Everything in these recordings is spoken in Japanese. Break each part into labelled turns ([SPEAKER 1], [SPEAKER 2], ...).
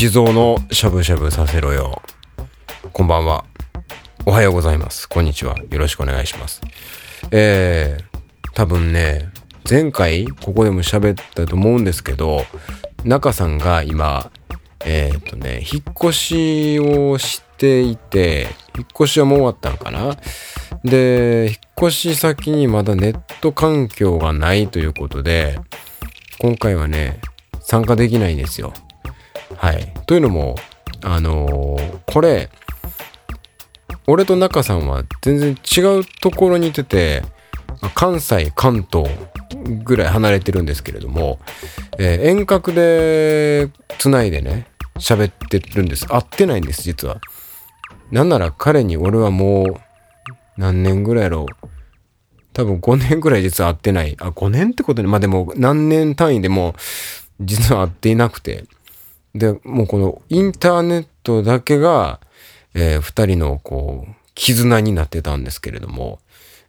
[SPEAKER 1] 一蔵のしゃぶしゃぶさせろよ。こんばんは。おはようございます。こんにちは。よろしくお願いします。えー、多分ね、前回ここでも喋ったと思うんですけど、中さんが今、えっ、ー、とね、引っ越しをしていて、引っ越しはもう終わったんかな？で、引っ越し先にまだネット環境がないということで、今回はね、参加できないんですよ。はい。というのも、あのー、これ、俺と中さんは全然違うところにいてて、関西、関東ぐらい離れてるんですけれども、えー、遠隔で繋いでね、喋ってるんです。会ってないんです、実は。なんなら彼に俺はもう、何年ぐらいやろう。多分5年ぐらい実は会ってない。あ、5年ってことで、まあでも何年単位でも実は会っていなくて。で、もうこのインターネットだけが、えー、二人のこう、絆になってたんですけれども、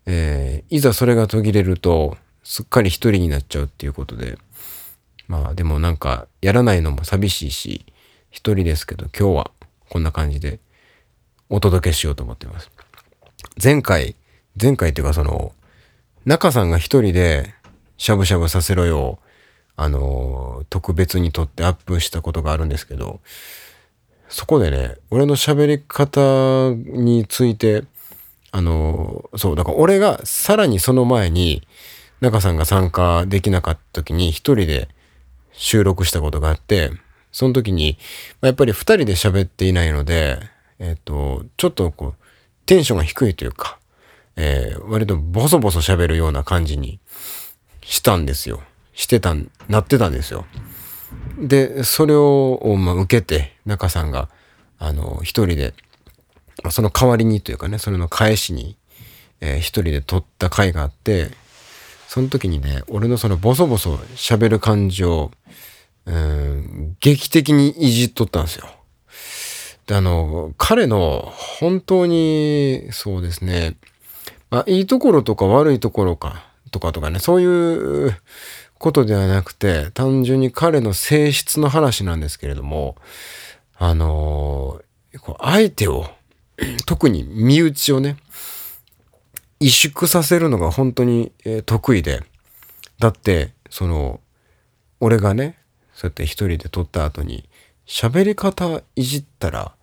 [SPEAKER 1] えー、いざそれが途切れると、すっかり一人になっちゃうっていうことで、まあでもなんか、やらないのも寂しいし、一人ですけど、今日はこんな感じでお届けしようと思ってます。前回、前回っていうかその、中さんが一人でしゃぶしゃぶさせろよ、あの、特別に撮ってアップしたことがあるんですけど、そこでね、俺の喋り方について、あの、そう、だから俺がさらにその前に、中さんが参加できなかった時に一人で収録したことがあって、その時に、ま、やっぱり二人で喋っていないので、えっ、ー、と、ちょっとこう、テンションが低いというか、えー、割とボソボソ喋るような感じにしたんですよ。してた、なってたんですよ。で、それを、まあ、受けて、中さんが、あの、一人で、その代わりにというかね、それの返しに、えー、一人で撮った回があって、その時にね、俺のそのボソボソ喋る感じを、うん、劇的にいじっとったんですよ。で、あの、彼の本当に、そうですね、まあ、いいところとか悪いところか、とかとかね、そういうことではなくて、単純に彼の性質の話なんですけれども、あの相手を、特に身内をね、萎縮させるのが本当に、得意で、だって、その、俺がね、そうやって一人で撮った後に、喋り方いじったら、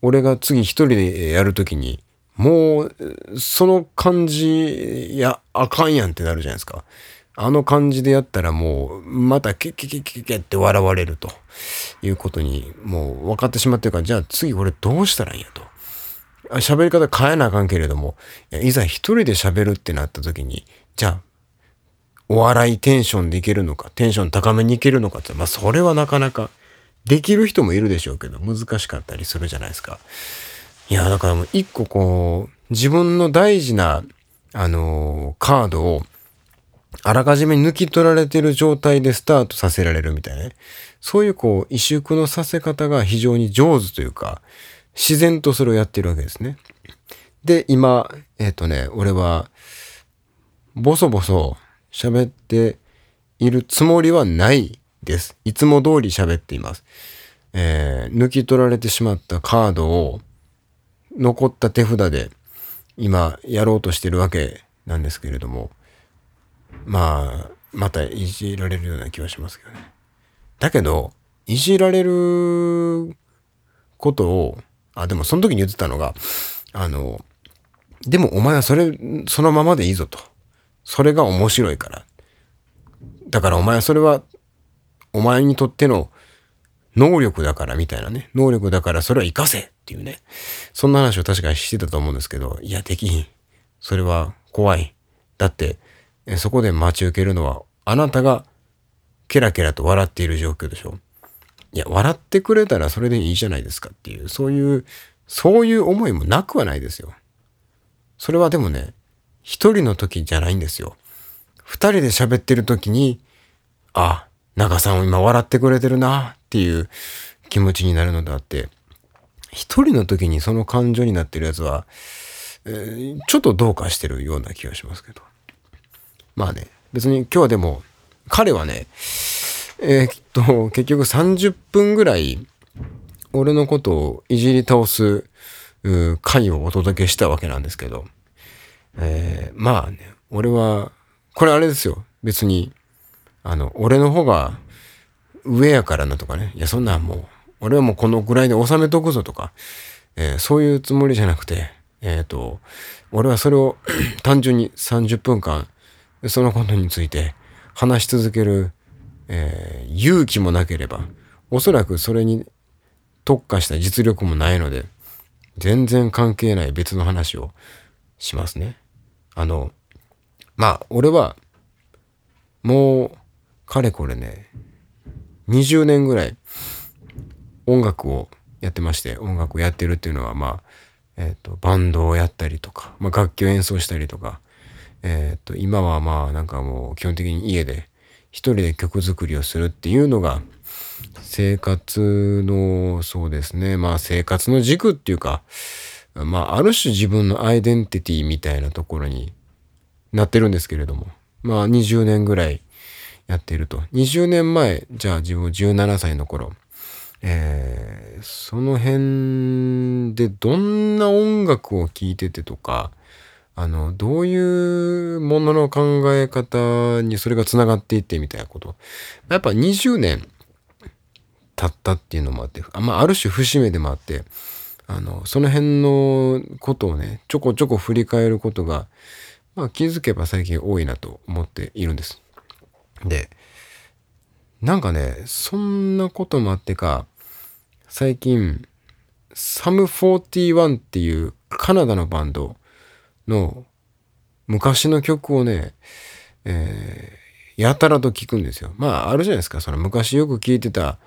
[SPEAKER 1] 俺が次一人でやるときに、もう、その感じ、いや、あかんやんってなるじゃないですか。あの感じでやったらもう、またケケケケケって笑われるということに、もう分かってしまってるから、じゃあ次俺どうしたらいいんやと。喋り方変えなあかんけれども、いざ一人で喋るってなった時に、じゃあ、お笑いテンションでいけるのか、テンション高めにいけるのかって、まあそれはなかなかできる人もいるでしょうけど、難しかったりするじゃないですか。いや、だからもう一個こう、自分の大事な、あのー、カードを、あらかじめ抜き取られている状態でスタートさせられるみたいなね。そういうこう、萎縮のさせ方が非常に上手というか、自然とそれをやってるわけですね。で、今、えっ、ー、とね、俺は、ボソボソ喋っているつもりはないです。いつも通り喋っています。えー、抜き取られてしまったカードを残った手札で今やろうとしてるわけなんですけれども、まあ、またいじられるような気はしますけどね。だけど、いじられることを、あ、でもその時に言ってたのが、あの、でもお前はそれ、そのままでいいぞと。それが面白いから。だからお前はそれはお前にとっての能力だからみたいなね。能力だからそれは活かせっていうね。そんな話を確かにしてたと思うんですけど、いや、できひん。それは怖い。だって、そこで待ち受けるのは、あなたがケラケラと笑っている状況でしょ。いや、笑ってくれたらそれでいいじゃないですかっていう、そういう、そういう思いもなくはないですよ。それはでもね、一人の時じゃないんですよ。二人で喋ってる時に、あ、中さん今笑ってくれてるなっていう気持ちになるのであって、一人の時にその感情になってるやつは、えー、ちょっとどうかしてるような気がしますけど。まあね、別に今日はでも、彼はね、えー、っと、結局30分ぐらい、俺のことをいじり倒す、回をお届けしたわけなんですけど、えー、まあね、俺は、これあれですよ。別に、あの、俺の方が上やからなとかね。いや、そんなんもう、俺はもうこのぐらいで収めとくぞとか、えー、そういうつもりじゃなくて、えっ、ー、と、俺はそれを 単純に30分間、そのことについて話し続ける、えー、勇気もなければ、おそらくそれに特化した実力もないので、全然関係ない別の話をしますね。あの、まあ、俺は、もう、かれこれね、20年ぐらい音楽をやってまして、音楽をやってるっていうのは、まあ、えっ、ー、と、バンドをやったりとか、まあ、楽器を演奏したりとか、えっ、と、今はまあ、なんかもう、基本的に家で、一人で曲作りをするっていうのが、生活の、そうですね、まあ、生活の軸っていうか、まあ、ある種自分のアイデンティティみたいなところになってるんですけれども、まあ、20年ぐらいやっていると。20年前、じゃあ自分17歳の頃、えー、その辺でどんな音楽を聴いててとか、あの、どういうものの考え方にそれが繋がっていってみたいなこと。やっぱ20年経ったっていうのもあって、あまあ、ある種節目でもあって、あの、その辺のことをね、ちょこちょこ振り返ることが、まあ気づけば最近多いなと思っているんです。で、なんかね、そんなこともあってか、最近、サム41っていうカナダのバンドの昔の曲をね、えー、やたらと聴くんですよ。まあ、あるじゃないですか。その昔よく聴いてた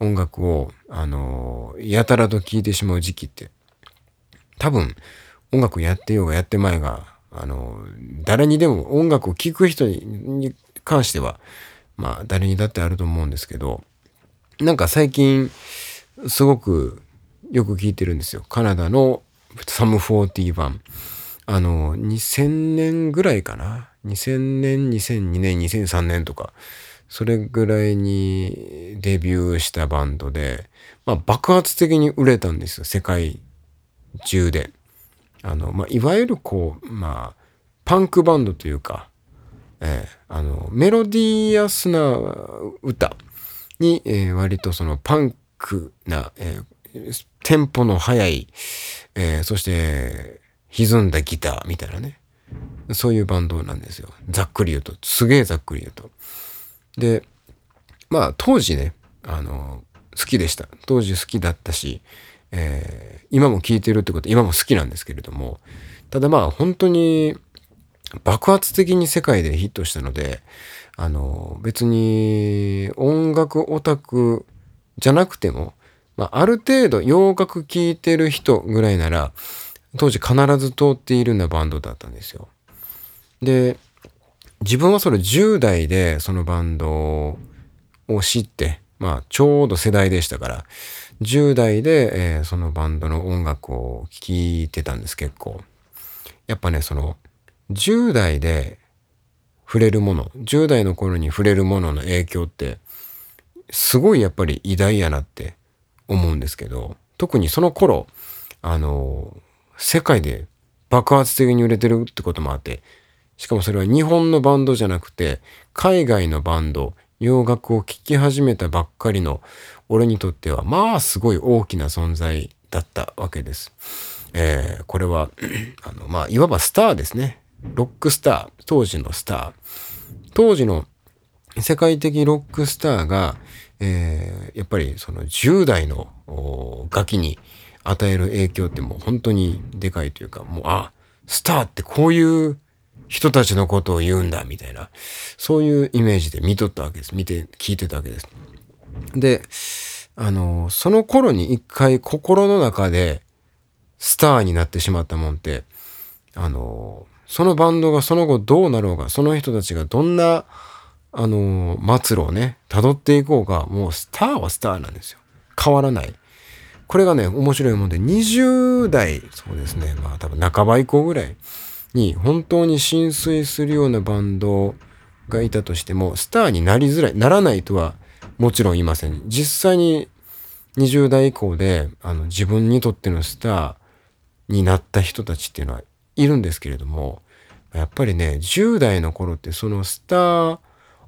[SPEAKER 1] 音楽を、あのー、やたらと聴いてしまう時期って。多分、音楽やってようがやってまいが、あのー、誰にでも音楽を聴く人に関しては、まあ、誰にだってあると思うんですけど、なんか最近、すごくよく聞いてるんですよ。カナダのサム41。あの、2000年ぐらいかな？2000年、2002年、2003年とか、それぐらいにデビューしたバンドで、まあ爆発的に売れたんですよ。世界中で。あの、まあいわゆるこう、まあ、パンクバンドというか、えー、あの、メロディアスな歌に、えー、割とそのパンクな、えー、テンポの速い、えそして歪んだギターみたいなね。そういうバンドなんですよ。ざっくり言うと。すげえざっくり言うと。で、まあ当時ね、あの、好きでした。当時好きだったし、えー、今も聴いてるってこと今も好きなんですけれども、ただまあ本当に爆発的に世界でヒットしたので、あの、別に音楽オタクじゃなくても、まあ、ある程度洋楽聴いてる人ぐらいなら、当時必ず通っているようなバンドだったんですよ。で、自分はそれ10代でそのバンドを知って、まあちょうど世代でしたから、10代で、えー、そのバンドの音楽を聴いてたんです結構。やっぱね、その10代で触れるもの、10代の頃に触れるものの影響って、すごいやっぱり偉大やなって思うんですけど、特にその頃、あの、世界で爆発的に売れてるってこともあって、しかもそれは日本のバンドじゃなくて、海外のバンド、洋楽を聴き始めたばっかりの俺にとっては、まあすごい大きな存在だったわけです。えー、これは あの、まあ、いわばスターですね。ロックスター、当時のスター。当時の世界的ロックスターが、えー、やっぱりその10代のガキに与える影響ってもう本当にでかいというか、もう、あ、スターってこういう人たちのことを言うんだ、みたいな、そういうイメージで見とったわけです。見て、聞いてたわけです。で、あの、その頃に一回心の中でスターになってしまったもんって、あの、そのバンドがその後どうなろうが、その人たちがどんな、あの、末路をね、辿っていこうが、もうスターはスターなんですよ。変わらない。これがね、面白いもんで、20代、そうですね、まあ多分半ば以降ぐらいに、本当に浸水するようなバンドがいたとしても、スターになりづらい、ならないとはもちろんいません。実際に20代以降で、あの、自分にとってのスターになった人たちっていうのはいるんですけれども、やっぱりね、10代の頃ってそのスター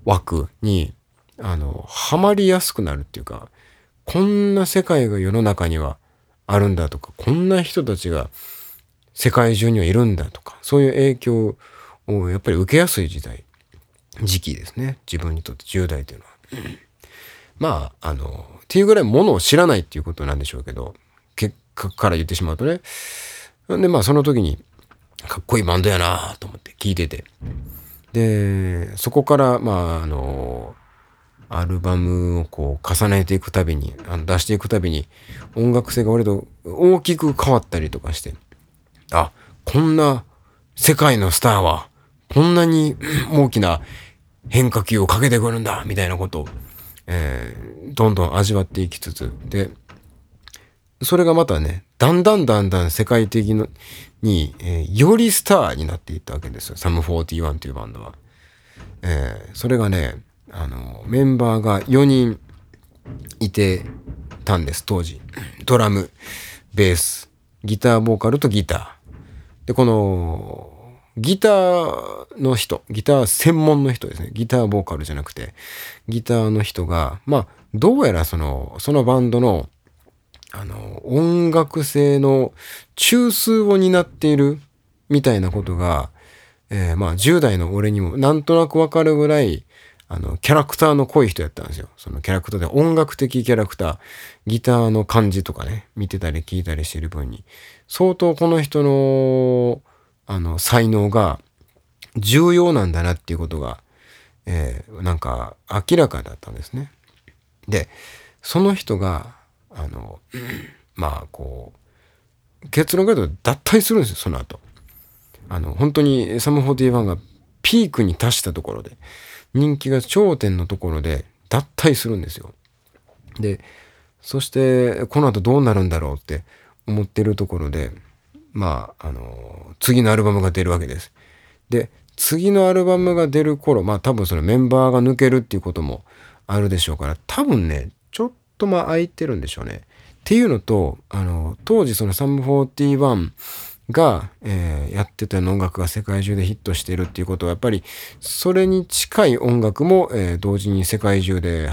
[SPEAKER 1] 枠に、あの、ハマりやすくなるっていうか、こんな世界が世の中にはあるんだとか、こんな人たちが世界中にはいるんだとか、そういう影響をやっぱり受けやすい時代、時期ですね。自分にとって10代というのは。まあ、あの、っていうぐらいものを知らないっていうことなんでしょうけど、結果から言ってしまうとね。で、まあその時に、かっこいいバンドやなと思って聞いてて。で、そこから、まあ、あの、アルバムをこう重ねていくたびに、出していくたびに、音楽性が割と大きく変わったりとかして、あ、こんな世界のスターは、こんなに大きな変化球をかけてくるんだ、みたいなことを、えー、どんどん味わっていきつつ、で、それがまたね、だんだんだんだん世界的に、えー、よりスターになっていったわけですよ。サム41というバンドは。えー、それがね、あの、メンバーが4人いてたんです、当時。ドラム、ベース、ギターボーカルとギター。で、この、ギターの人、ギター専門の人ですね。ギターボーカルじゃなくて、ギターの人が、まあ、どうやらその、そのバンドの、あの、音楽性の中枢を担っているみたいなことが、えー、まあ、10代の俺にもなんとなくわかるぐらい、あの、キャラクターの濃い人やったんですよ。そのキャラクターで音楽的キャラクター、ギターの感じとかね、見てたり聞いたりしてる分に、相当この人の、あの、才能が重要なんだなっていうことが、えー、なんか明らかだったんですね。で、その人が、あの、まあ、こう、結論から言うと脱退するんですよ、その後。あの、本当にサム41がピークに達したところで、人気が頂点のところで脱退するんですよ。で、そしてこの後どうなるんだろうって思ってるところで、まあ、あの、次のアルバムが出るわけです。で、次のアルバムが出る頃、まあ多分そのメンバーが抜けるっていうこともあるでしょうから、多分ね、ちょっとまあ空いてるんでしょうね。っていうのと、あの、当時そのサム41が、えー、やってた音楽が世界中でヒットしてるっていうことは、やっぱりそれに近い音楽も、えー、同時に世界中で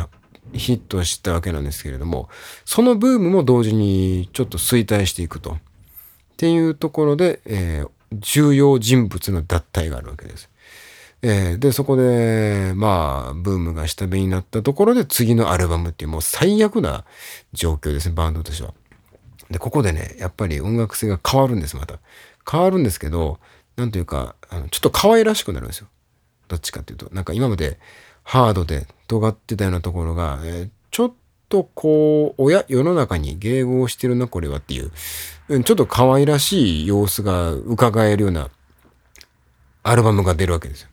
[SPEAKER 1] ヒットしたわけなんですけれども、そのブームも同時にちょっと衰退していくと。っていうところで、えー、重要人物の脱退があるわけです。えー、で、そこで、まあ、ブームが下火になったところで次のアルバムっていうもう最悪な状況ですね、バンドとしては。で、ここでね、やっぱり音楽性が変わるんです、また。変わるんですけど、なんというか、あのちょっと可愛らしくなるんですよ。どっちかっていうと。なんか今までハードで尖ってたようなところが、えー、ちょっとこう、おや、世の中に迎合してるな、これはっていう、ちょっと可愛らしい様子が伺えるようなアルバムが出るわけですよ。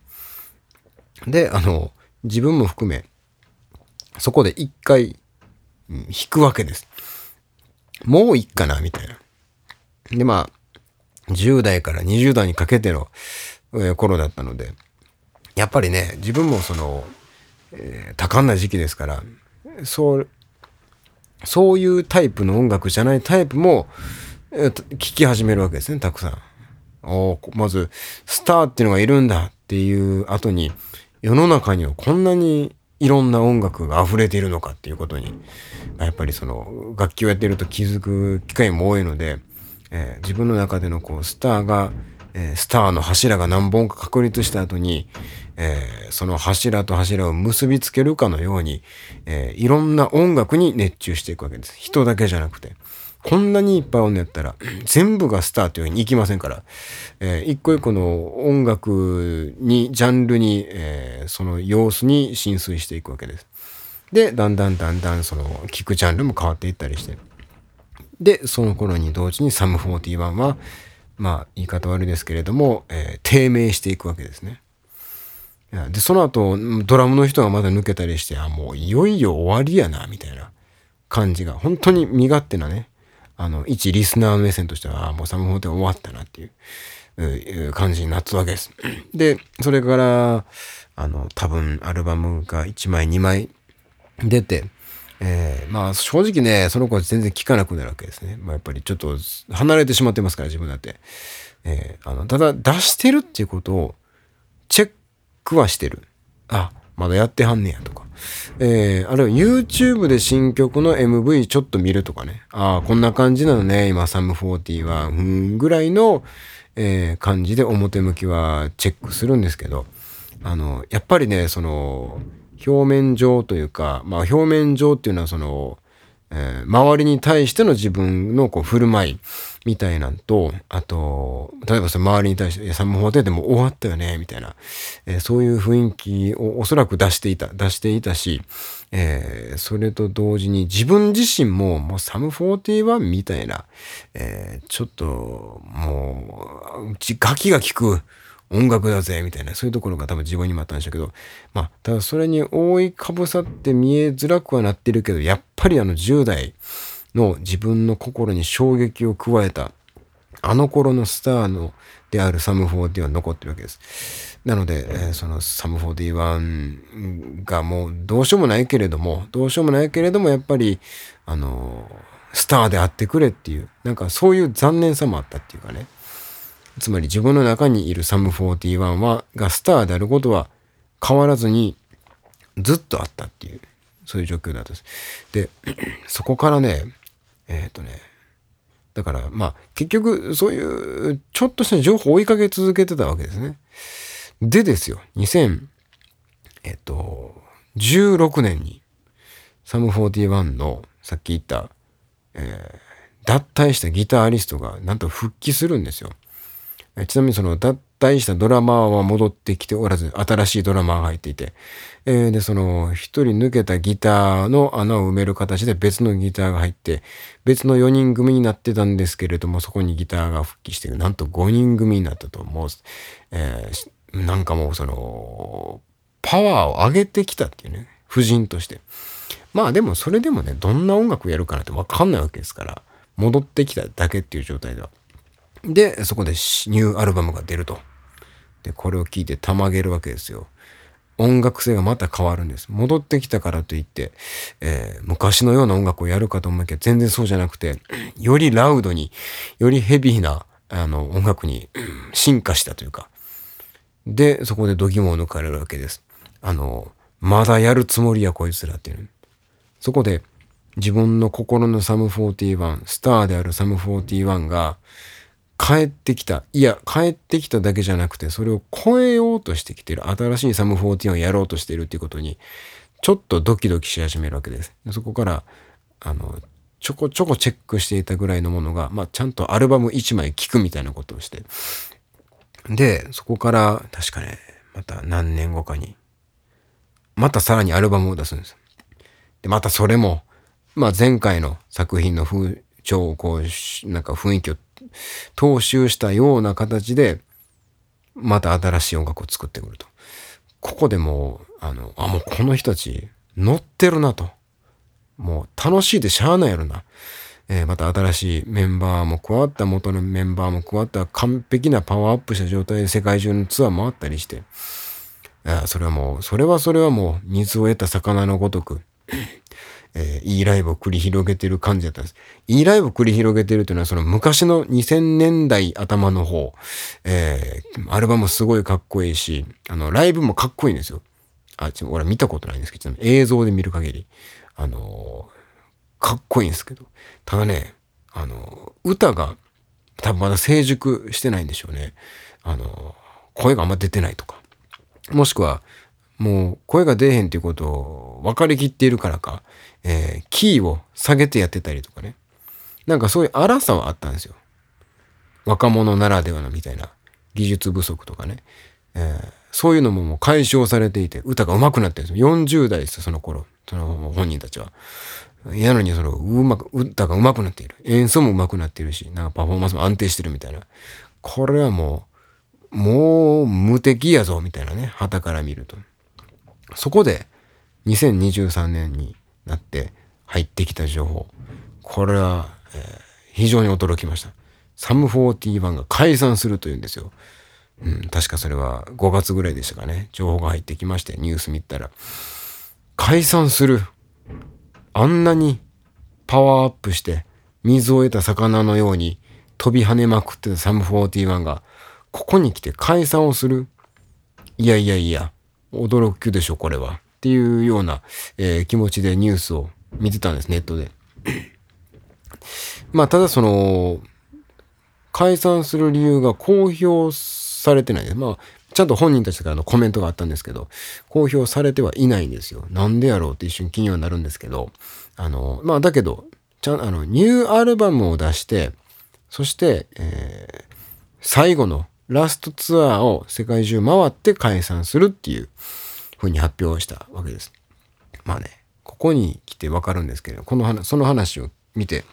[SPEAKER 1] で、あの、自分も含め、そこで一回、うん弾くわけです。もういっかな、みたいな。で、まあ、10代から20代にかけての、えー、頃だったので、やっぱりね、自分もその、えー、多感な時期ですから、そう、そういうタイプの音楽じゃないタイプも、えー、聞き始めるわけですね、たくさん。おまず、スターっていうのがいるんだっていう後に、世の中にはこんなにいろんな音楽が溢れているのかっていうことに、やっぱりその、楽器をやってると気づく機会も多いので、えー、自分の中でのこう、スターが、えー、スターの柱が何本か確立した後に、えー、その柱と柱を結びつけるかのように、え、いろんな音楽に熱中していくわけです。人だけじゃなくて。こんなにいっぱいおんのやったら、全部がスターというふうにいきませんから、えー、一個一個の音楽に、ジャンルに、えー、その様子に浸水していくわけです。で、だんだんだんだんその聴くジャンルも変わっていったりして。で、その頃に同時にサム41は、まあ、言い方悪いですけれども、えー、低迷していくわけですね。で、その後、ドラムの人がまだ抜けたりして、あ、もういよいよ終わりやな、みたいな感じが、本当に身勝手なね、あの、一リスナー目線としては、もうサムフォーテ終わったなっていう、う感じになったわけです。で、それから、あの、多分アルバムが1枚2枚出て、えー、まあ正直ね、その子は全然聞かなくなるわけですね。まあやっぱりちょっと離れてしまってますから、自分だって。えー、あの、ただ出してるっていうことをチェックはしてる。あ、まだやってはんねやとか。えー、あるいは YouTube で新曲の MV ちょっと見るとかね。ああ、こんな感じなのね。今、サム40は、うん、ぐらいの、えー、感じで表向きはチェックするんですけど、あの、やっぱりね、その、表面上というか、まあ表面上っていうのはその、えー、周りに対しての自分のこう振る舞いみたいなんと、あと、例えばその周りに対して、いや、サムホテでも終わったよね、みたいな、えー、そういう雰囲気をおそらく出していた、出していたし、えー、それと同時に自分自身ももうサム41みたいな、えー、ちょっともう、うちガキが効く、音楽だぜみたいなそういうところが多分自分にもあったんでしょうけどまあただそれに覆いかぶさって見えづらくはなってるけどやっぱりあの10代の自分の心に衝撃を加えたあの頃のスターのであるサム4 1は残ってるわけです。なので、えー、そのサム41がもうどうしようもないけれども、どうしようもないけれども、やっぱり、あの、スターであってくれっていう、なんかそういう残念さもあったっていうかね。つまり自分の中にいるサム41は、がスターであることは変わらずにずっとあったっていう、そういう状況だったです。で、そこからね、えっ、ー、とね、だからまあ結局そういうちょっとした情報を追いかけ続けてたわけですね。でですよ、2000、えっ、ー、と、16年にサム41のさっき言った、えー、脱退したギタリストがなんと復帰するんですよ。ちなみにその脱退したドラマーは戻ってきておらず、新しいドラマーが入っていて、えー、で、その一人抜けたギターの穴を埋める形で別のギターが入って、別の4人組になってたんですけれども、そこにギターが復帰して、なんと5人組になったと、もう、えー、なんかもうその、パワーを上げてきたっていうね、夫人として。まあでもそれでもね、どんな音楽やるかなってわかんないわけですから、戻ってきただけっていう状態では。で、そこでニューアルバムが出ると。で、これを聞いてたまげるわけですよ。音楽性がまた変わるんです。戻ってきたからといって、えー、昔のような音楽をやるかと思いきや全然そうじゃなくて、よりラウドに、よりヘビーなあの音楽に進化したというか。で、そこで度肝を抜かれるわけです。あの、まだやるつもりやこいつらっていう。そこで自分の心のサム41、スターであるサム41が、帰ってきた。いや、帰ってきただけじゃなくて、それを超えようとしてきてる。新しいサム14をやろうとしているっていうことに、ちょっとドキドキし始めるわけです。そこから、あの、ちょこちょこチェックしていたぐらいのものが、まあ、ちゃんとアルバム1枚聴くみたいなことをして。で、そこから、確かね、また何年後かに、またさらにアルバムを出すんです。で、またそれも、まあ、前回の作品の風潮をこう、なんか雰囲気を踏襲したような形で、また新しい音楽を作ってくると。ここでもう、あの、あ、もうこの人たち乗ってるなと。もう楽しいでしゃあないやろな。えー、また新しいメンバーも加わった、元のメンバーも加わった完璧なパワーアップした状態で世界中のツアー回ったりして、あそれはもう、それはそれはもう水を得た魚のごとく、いいライブを繰り広げてる感じだったんです。いいライブを繰り広げてるというのは、その昔の2000年代頭の方、えー、アルバムすごいかっこいいし、あの、ライブもかっこいいんですよ。あ、ちょ、俺見たことないんですけど、映像で見る限り、あのー、かっこいいんですけど、ただね、あのー、歌が多分まだ成熟してないんでしょうね。あのー、声があんま出てないとか。もしくは、もう声が出えへんっていうことを分かりきっているからか、えー、キーを下げてやってたりとかね。なんかそういう荒さはあったんですよ。若者ならではのみたいな技術不足とかね。えー、そういうのももう解消されていて、歌が上手くなってるんですよ。40代ですよ、その頃。その本人たちは。やのにその、うまく、歌が上手くなっている。演奏も上手くなっているし、なんかパフォーマンスも安定してるみたいな。これはもう、もう無敵やぞ、みたいなね。旗から見ると。そこで2023年になって入ってきた情報。これは、えー、非常に驚きました。サム41が解散するというんですよ。うん、確かそれは5月ぐらいでしたかね。情報が入ってきまして、ニュース見たら。解散する。あんなにパワーアップして水を得た魚のように飛び跳ねまくってたサム41がここに来て解散をするいやいやいや驚くでしょこれはっていうような、えー、気持ちでニュースを見てたんですネットでまあただその解散する理由が公表されてないですまあちゃんと本人たちからのコメントがあったんですけど、公表されてはいないんですよ。なんでやろうって一瞬気にはなるんですけど、あの、まあだけど、ちゃん、あの、ニューアルバムを出して、そして、えー、最後のラストツアーを世界中回って解散するっていうふうに発表したわけです。まあね、ここに来てわかるんですけど、この話、その話を見て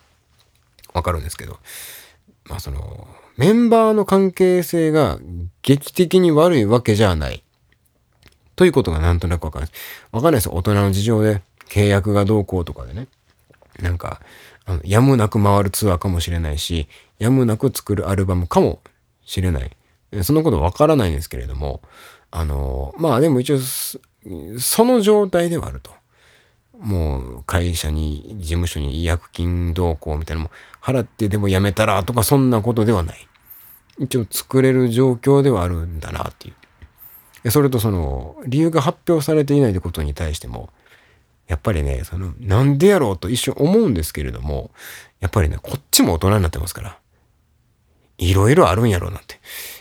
[SPEAKER 1] わかるんですけど、まあその、メンバーの関係性が劇的に悪いわけじゃない。ということがなんとなくわかるんです。わかんないですよ。大人の事情で契約がどうこうとかでね。なんか、あのやむなく回るツアーかもしれないし、やむなく作るアルバムかもしれない。そのことわからないんですけれども、あの、まあでも一応、その状態ではあると。もう会社に、事務所に違約金どうこうみたいなのも払ってでも辞めたらとかそんなことではない。一応作れる状況ではあるんだなっていう。それとその理由が発表されていないってことに対しても、やっぱりね、そのなんでやろうと一瞬思うんですけれども、やっぱりね、こっちも大人になってますから。いろいろあるんやろうなって。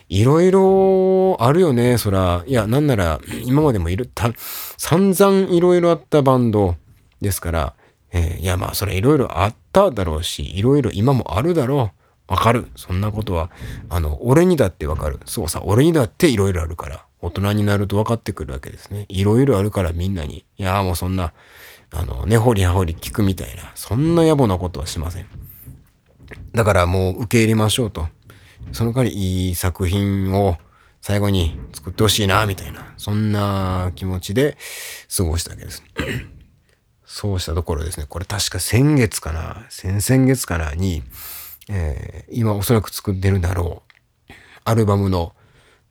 [SPEAKER 1] いろいろあるよね、そら。いや、なんなら、今までもいる、た、散々いろいろあったバンドですから、えー、いや、まあ、それいろいろあっただろうし、いろいろ今もあるだろう。わかる。そんなことは、あの、俺にだってわかる。そうさ、俺にだっていろいろあるから。大人になると分かってくるわけですね。いろいろあるからみんなに。いや、もうそんな、あの、根掘り葉掘り聞くみたいな、そんな野暮なことはしません。だからもう受け入れましょうと。その代わりいい作品を最後に作ってほしいな、みたいな、そんな気持ちで過ごしたわけです。そうしたところですね、これ確か先月かな、先々月かなに、えー、今おそらく作ってるだろう、アルバムの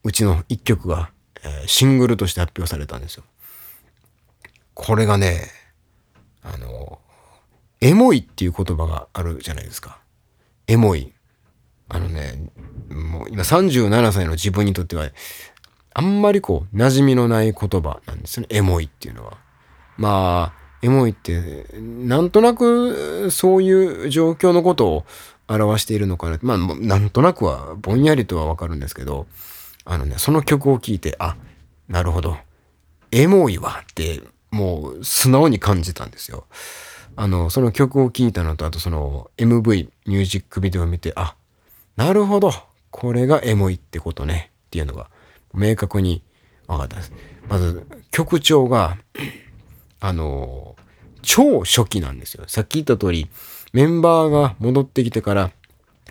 [SPEAKER 1] うちの一曲が、えー、シングルとして発表されたんですよ。これがね、あの、エモいっていう言葉があるじゃないですか。エモい。あのね、もう今37歳の自分にとっては、あんまりこう、馴染みのない言葉なんですね。エモいっていうのは。まあ、エモいって、なんとなくそういう状況のことを表しているのかな。まあ、なんとなくは、ぼんやりとはわかるんですけど、あのね、その曲を聴いて、あ、なるほど。エモいわって、もう素直に感じたんですよ。あの、その曲を聴いたのと、あとその MV、ミュージックビデオを見て、あ、なるほど。これがエモいってことね。っていうのが明確に分かったです。まず、曲調が、あの、超初期なんですよ。さっき言った通り、メンバーが戻ってきてから、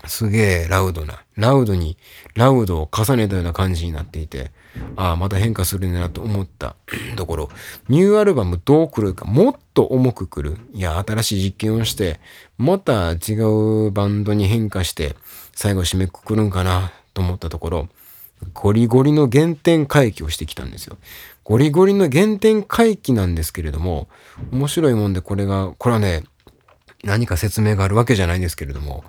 [SPEAKER 1] すげえラウドな、ラウドに、ラウドを重ねたような感じになっていて、ああ、また変化するなと思ったところ、ニューアルバムどう来るか、もっと重く来る。いや、新しい実験をして、また違うバンドに変化して、最後締めくくるんかなと思ったところ、ゴリゴリの原点回帰をしてきたんですよ。ゴリゴリの原点回帰なんですけれども、面白いもんでこれが、これはね、何か説明があるわけじゃないんですけれども、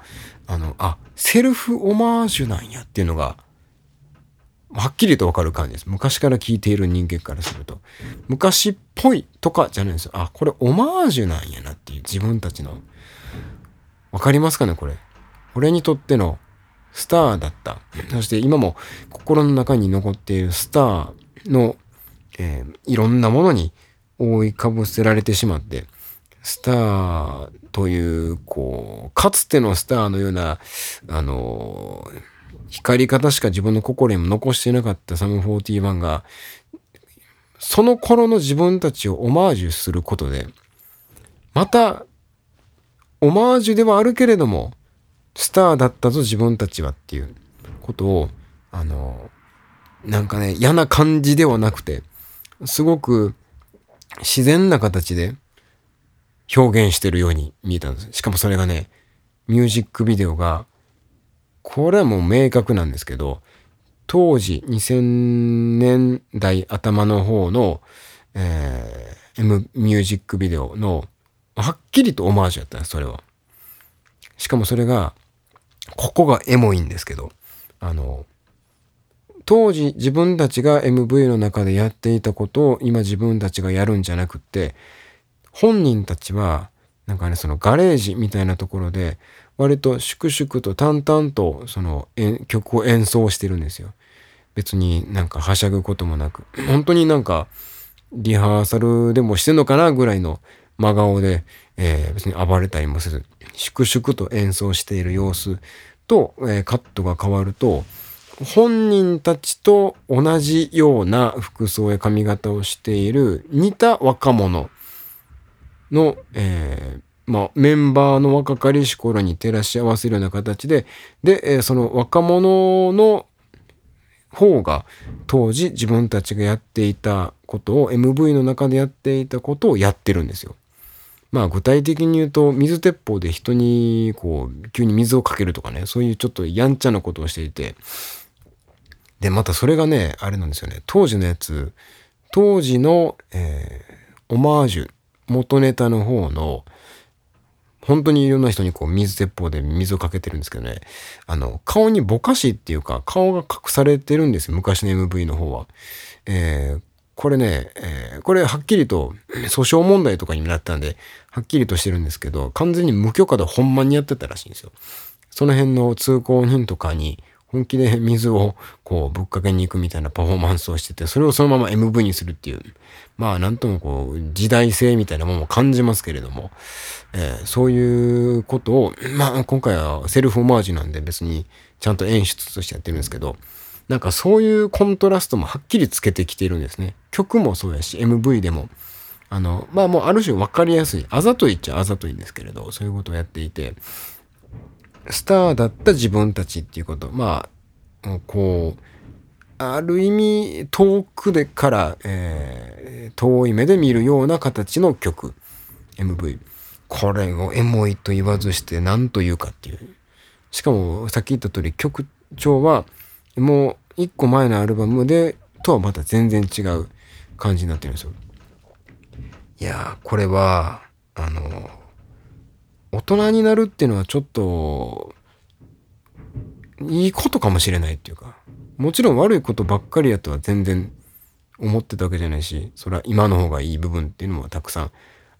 [SPEAKER 1] あの、あ、セルフオマージュなんやっていうのが、はっきりとわかる感じです。昔から聞いている人間からすると。昔っぽいとかじゃないんですよ。あ、これオマージュなんやなっていう自分たちの。わかりますかねこれ？俺にとってのスターだった。そして今も心の中に残っているスターの、えー、いろんなものに覆いかぶせられてしまって、スターという、こう、かつてのスターのような、あの、光り方しか自分の心にも残してなかったサム41が、その頃の自分たちをオマージュすることで、また、オマージュではあるけれども、スターだったぞ自分たちはっていうことを、あの、なんかね、嫌な感じではなくて、すごく自然な形で表現してるように見えたんです。しかもそれがね、ミュージックビデオが、これはもう明確なんですけど、当時2000年代頭の方の、えー、M ミュージックビデオのはっきりとオマージュやったんです、それは。しかもそれが、ここがエモいんですけど、あの、当時自分たちが MV の中でやっていたことを今自分たちがやるんじゃなくって、本人たちは、なんかね、そのガレージみたいなところで、割と粛々と淡々とその曲を演奏してるんですよ。別になんかはしゃぐこともなく、本当になんかリハーサルでもしてんのかなぐらいの真顔で、えー、別に暴れたりもせず、粛々と演奏している様子と、えー、カットが変わると、本人たちと同じような服装や髪型をしている似た若者の、えー、まあ、メンバーの若かりし頃に照らし合わせるような形で、で、えー、その若者の方が当時自分たちがやっていたことを MV の中でやっていたことをやってるんですよ。まあ具体的に言うと水鉄砲で人にこう急に水をかけるとかねそういうちょっとやんちゃなことをしていて。でまたそれがねあれなんですよね。当時のやつ当時の、えー、オマージュ元ネタの方の本当にいろんな人にこう水鉄砲で水をかけてるんですけどね。あの顔にぼかしっていうか顔が隠されてるんですよ。昔の MV の方は。えーこれね、えー、これはっきりと訴訟問題とかになったんで、はっきりとしてるんですけど、完全に無許可でほんまにやってたらしいんですよ。その辺の通行人とかに本気で水をこうぶっかけに行くみたいなパフォーマンスをしてて、それをそのまま MV にするっていう、まあなんともこう時代性みたいなものも感じますけれども、えー、そういうことを、まあ今回はセルフオマージュなんで別にちゃんと演出としてやってるんですけど、なんかそういうコントラストもはっきりつけてきているんですね。曲もそうやし、MV でも。あの、まあもうある種分かりやすい。あざといっちゃあざといんですけれど、そういうことをやっていて、スターだった自分たちっていうこと。まあ、こう、ある意味遠くでから、えー、遠い目で見るような形の曲。MV。これをエモいと言わずして何というかっていう。しかもさっき言った通り曲調はもう一個前のアルバムでとはまた全然違う感じになってるんですよ。いやこれはあの大人になるっていうのはちょっといいことかもしれないっていうかもちろん悪いことばっかりやとは全然思ってたわけじゃないしそれは今の方がいい部分っていうのもたくさん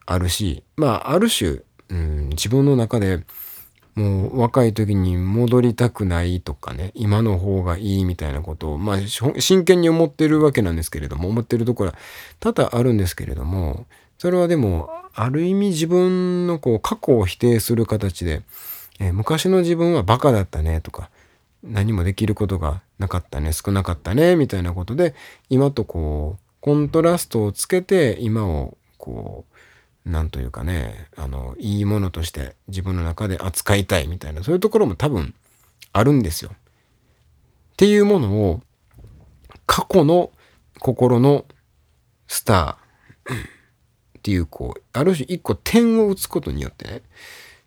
[SPEAKER 1] あるしまあある種、うん、自分の中でもう若い時に戻りたくないとかね、今の方がいいみたいなことを、まあ真剣に思ってるわけなんですけれども、思ってるところは多々あるんですけれども、それはでも、ある意味自分のこう過去を否定する形で、えー、昔の自分はバカだったねとか、何もできることがなかったね、少なかったね、みたいなことで、今とこう、コントラストをつけて、今をこう、なんというかね、あの、いいものとして自分の中で扱いたいみたいな、そういうところも多分あるんですよ。っていうものを、過去の心のスターっていう、こう、ある種一個点を打つことによってね、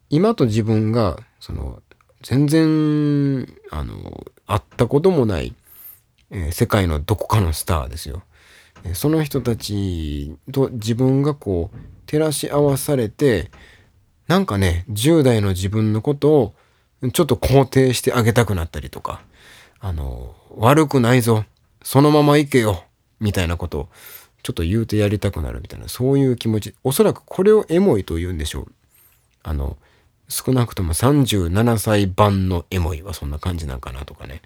[SPEAKER 1] 今と自分が、その、全然、あの、会ったこともない、え、世界のどこかのスターですよ。その人たちと自分がこう照らし合わされてなんかね10代の自分のことをちょっと肯定してあげたくなったりとかあの悪くないぞそのまま行けよみたいなことをちょっと言うてやりたくなるみたいなそういう気持ちおそらくこれをエモいと言うんでしょうあの少なくとも37歳版のエモいはそんな感じなんかなとかね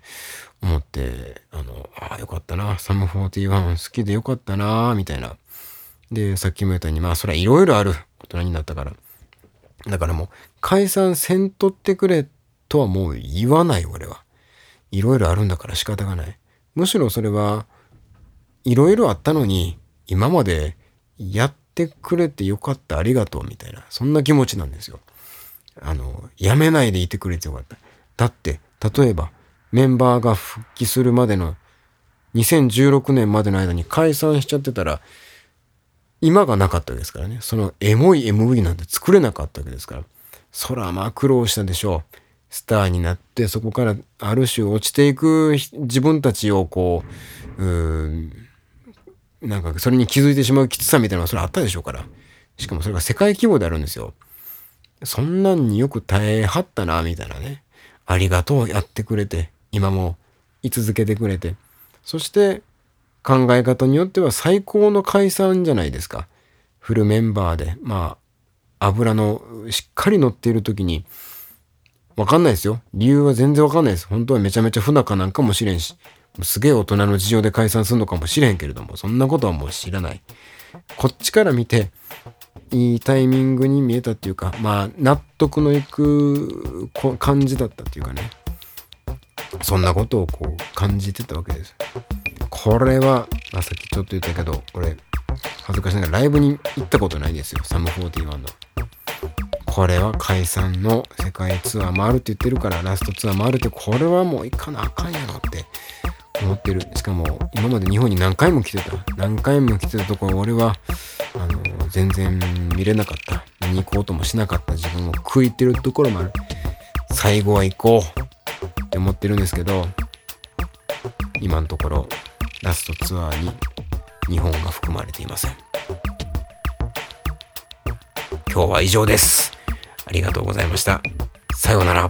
[SPEAKER 1] 思って、あの、ああ、よかったな、サム41好きでよかったな、みたいな。で、さっきも言ったように、まあ、それはいろいろある。大人になったから。だからもう、解散せんとってくれとはもう言わない、俺は。いろいろあるんだから仕方がない。むしろそれは、いろいろあったのに、今までやってくれてよかった、ありがとう、みたいな。そんな気持ちなんですよ。あの、やめないでいてくれてよかった。だって、例えば、メンバーが復帰するまでの2016年までの間に解散しちゃってたら、今がなかったですからね。そのエモい MV なんて作れなかったわけですから。そらまあ苦労したでしょう。スターになって、そこからある種落ちていく自分たちをこう、うなんかそれに気づいてしまうきつさみたいなのはそれあったでしょうから。しかもそれが世界規模であるんですよ。そんなんによく耐えはったな、みたいなね。ありがとう、やってくれて。今も居続けてくれて。そして考え方によっては最高の解散じゃないですか。フルメンバーで。まあ、油のしっかり乗っている時に、わかんないですよ。理由は全然わかんないです。本当はめちゃめちゃ不仲なんかもしれんし、すげえ大人の事情で解散するのかもしれんけれども、そんなことはもう知らない。こっちから見て、いいタイミングに見えたっていうか、まあ、納得のいく感じだったっていうかね。そんなことをこう感じてたわけです。これは、まあ、さっきちょっと言ったけど、俺、恥ずかしながらライブに行ったことないですよ。サム41の。これは解散の世界ツアー回るって言ってるから、ラストツアー回るって、これはもう行かなあかんやろって思ってる。しかも、今まで日本に何回も来てた。何回も来てたところ、俺は、あの、全然見れなかった。見に行こうともしなかった自分を食いてるところもある。最後は行こう。って思ってるんですけど今のところラストツアーに日本が含まれていません。今日は以上です。ありがとうございました。さようなら。